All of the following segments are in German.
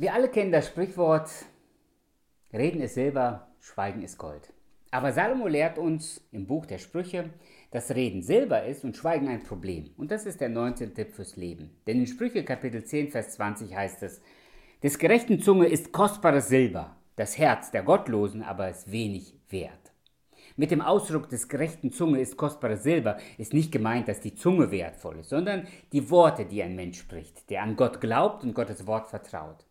Wir alle kennen das Sprichwort, Reden ist Silber, Schweigen ist Gold. Aber Salomo lehrt uns im Buch der Sprüche, dass Reden Silber ist und Schweigen ein Problem. Und das ist der 19. Tipp fürs Leben. Denn in Sprüche Kapitel 10, Vers 20 heißt es, des gerechten Zunge ist kostbares Silber, das Herz der Gottlosen aber ist wenig wert. Mit dem Ausdruck des gerechten Zunge ist kostbares Silber ist nicht gemeint, dass die Zunge wertvoll ist, sondern die Worte, die ein Mensch spricht, der an Gott glaubt und Gottes Wort vertraut.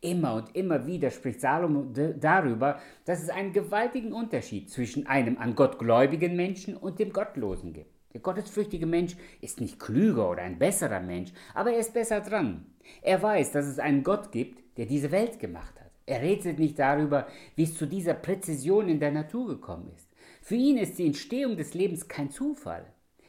Immer und immer wieder spricht Salomo darüber, dass es einen gewaltigen Unterschied zwischen einem an Gott gläubigen Menschen und dem Gottlosen gibt. Der gottesfürchtige Mensch ist nicht klüger oder ein besserer Mensch, aber er ist besser dran. Er weiß, dass es einen Gott gibt, der diese Welt gemacht hat. Er rätselt nicht darüber, wie es zu dieser Präzision in der Natur gekommen ist. Für ihn ist die Entstehung des Lebens kein Zufall.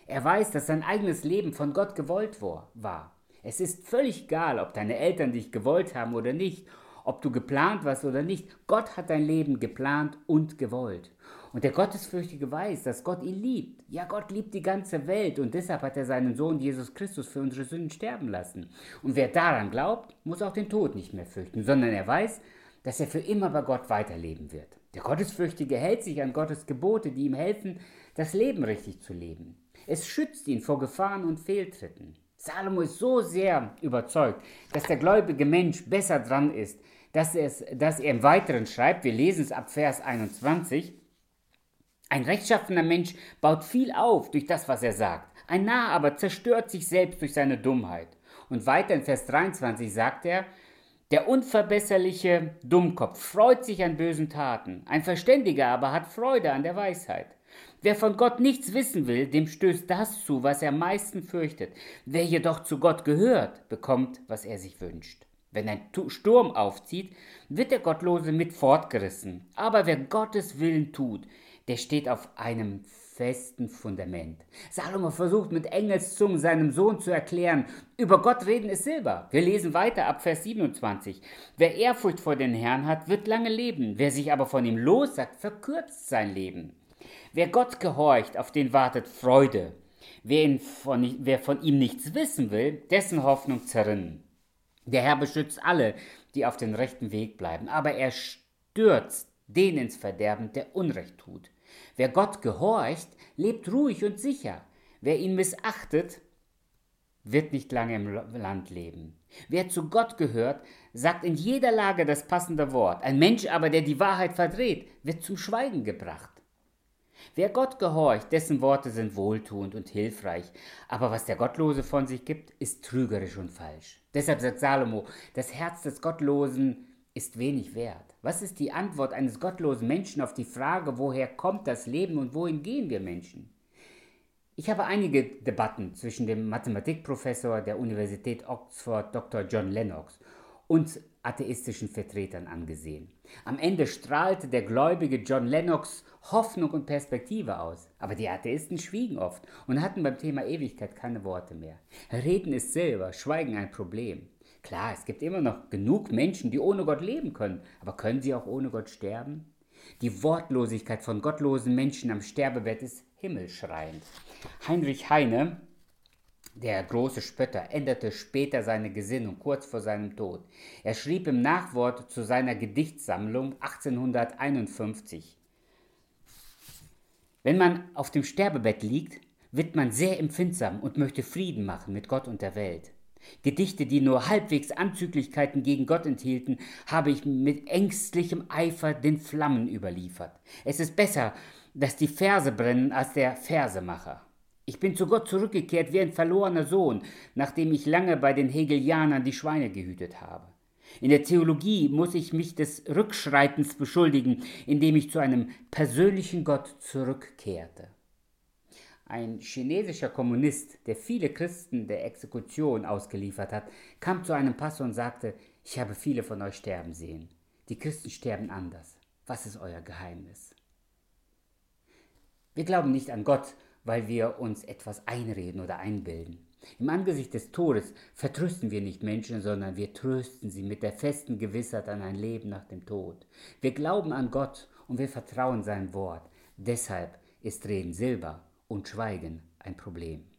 Er weiß, dass sein eigenes Leben von Gott gewollt war. Es ist völlig egal, ob deine Eltern dich gewollt haben oder nicht, ob du geplant warst oder nicht. Gott hat dein Leben geplant und gewollt. Und der Gottesfürchtige weiß, dass Gott ihn liebt. Ja, Gott liebt die ganze Welt und deshalb hat er seinen Sohn Jesus Christus für unsere Sünden sterben lassen. Und wer daran glaubt, muss auch den Tod nicht mehr fürchten, sondern er weiß, dass er für immer bei Gott weiterleben wird. Der Gottesfürchtige hält sich an Gottes Gebote, die ihm helfen, das Leben richtig zu leben. Es schützt ihn vor Gefahren und Fehltritten. Salomo ist so sehr überzeugt, dass der gläubige Mensch besser dran ist, dass, es, dass er im Weiteren schreibt, wir lesen es ab Vers 21, ein rechtschaffener Mensch baut viel auf durch das, was er sagt. Ein Narr aber zerstört sich selbst durch seine Dummheit. Und weiter in Vers 23 sagt er, der unverbesserliche Dummkopf freut sich an bösen Taten, ein Verständiger aber hat Freude an der Weisheit. Wer von Gott nichts wissen will, dem stößt das zu, was er am meisten fürchtet. Wer jedoch zu Gott gehört, bekommt, was er sich wünscht. Wenn ein Sturm aufzieht, wird der Gottlose mit fortgerissen. Aber wer Gottes Willen tut, der steht auf einem festen Fundament. Salomo versucht mit Engelszungen seinem Sohn zu erklären, über Gott reden ist Silber. Wir lesen weiter ab Vers 27. Wer Ehrfurcht vor den Herrn hat, wird lange leben. Wer sich aber von ihm lossagt, verkürzt sein Leben. Wer Gott gehorcht, auf den wartet Freude. Wer, von, wer von ihm nichts wissen will, dessen Hoffnung zerrinnen. Der Herr beschützt alle, die auf dem rechten Weg bleiben, aber er stürzt den ins Verderben, der Unrecht tut. Wer Gott gehorcht, lebt ruhig und sicher. Wer ihn missachtet, wird nicht lange im Land leben. Wer zu Gott gehört, sagt in jeder Lage das passende Wort. Ein Mensch aber, der die Wahrheit verdreht, wird zum Schweigen gebracht. Wer Gott gehorcht, dessen Worte sind wohltuend und hilfreich, aber was der Gottlose von sich gibt, ist trügerisch und falsch. Deshalb sagt Salomo, das Herz des Gottlosen ist wenig wert. Was ist die Antwort eines gottlosen Menschen auf die Frage, woher kommt das Leben und wohin gehen wir Menschen? Ich habe einige Debatten zwischen dem Mathematikprofessor der Universität Oxford, Dr. John Lennox, und atheistischen Vertretern angesehen. Am Ende strahlte der gläubige John Lennox Hoffnung und Perspektive aus, aber die Atheisten schwiegen oft und hatten beim Thema Ewigkeit keine Worte mehr. Reden ist Silber, Schweigen ein Problem. Klar, es gibt immer noch genug Menschen, die ohne Gott leben können, aber können sie auch ohne Gott sterben? Die Wortlosigkeit von gottlosen Menschen am Sterbebett ist himmelschreiend. Heinrich Heine der große Spötter änderte später seine Gesinnung kurz vor seinem Tod. Er schrieb im Nachwort zu seiner Gedichtsammlung 1851 Wenn man auf dem Sterbebett liegt, wird man sehr empfindsam und möchte Frieden machen mit Gott und der Welt. Gedichte, die nur halbwegs Anzüglichkeiten gegen Gott enthielten, habe ich mit ängstlichem Eifer den Flammen überliefert. Es ist besser, dass die Verse brennen als der Versemacher. Ich bin zu Gott zurückgekehrt wie ein verlorener Sohn, nachdem ich lange bei den Hegelianern die Schweine gehütet habe. In der Theologie muss ich mich des Rückschreitens beschuldigen, indem ich zu einem persönlichen Gott zurückkehrte. Ein chinesischer Kommunist, der viele Christen der Exekution ausgeliefert hat, kam zu einem Pastor und sagte, ich habe viele von euch sterben sehen. Die Christen sterben anders. Was ist euer Geheimnis? Wir glauben nicht an Gott, weil wir uns etwas einreden oder einbilden. Im Angesicht des Todes vertrösten wir nicht Menschen, sondern wir trösten sie mit der festen Gewissheit an ein Leben nach dem Tod. Wir glauben an Gott und wir vertrauen sein Wort. Deshalb ist Reden Silber und Schweigen ein Problem.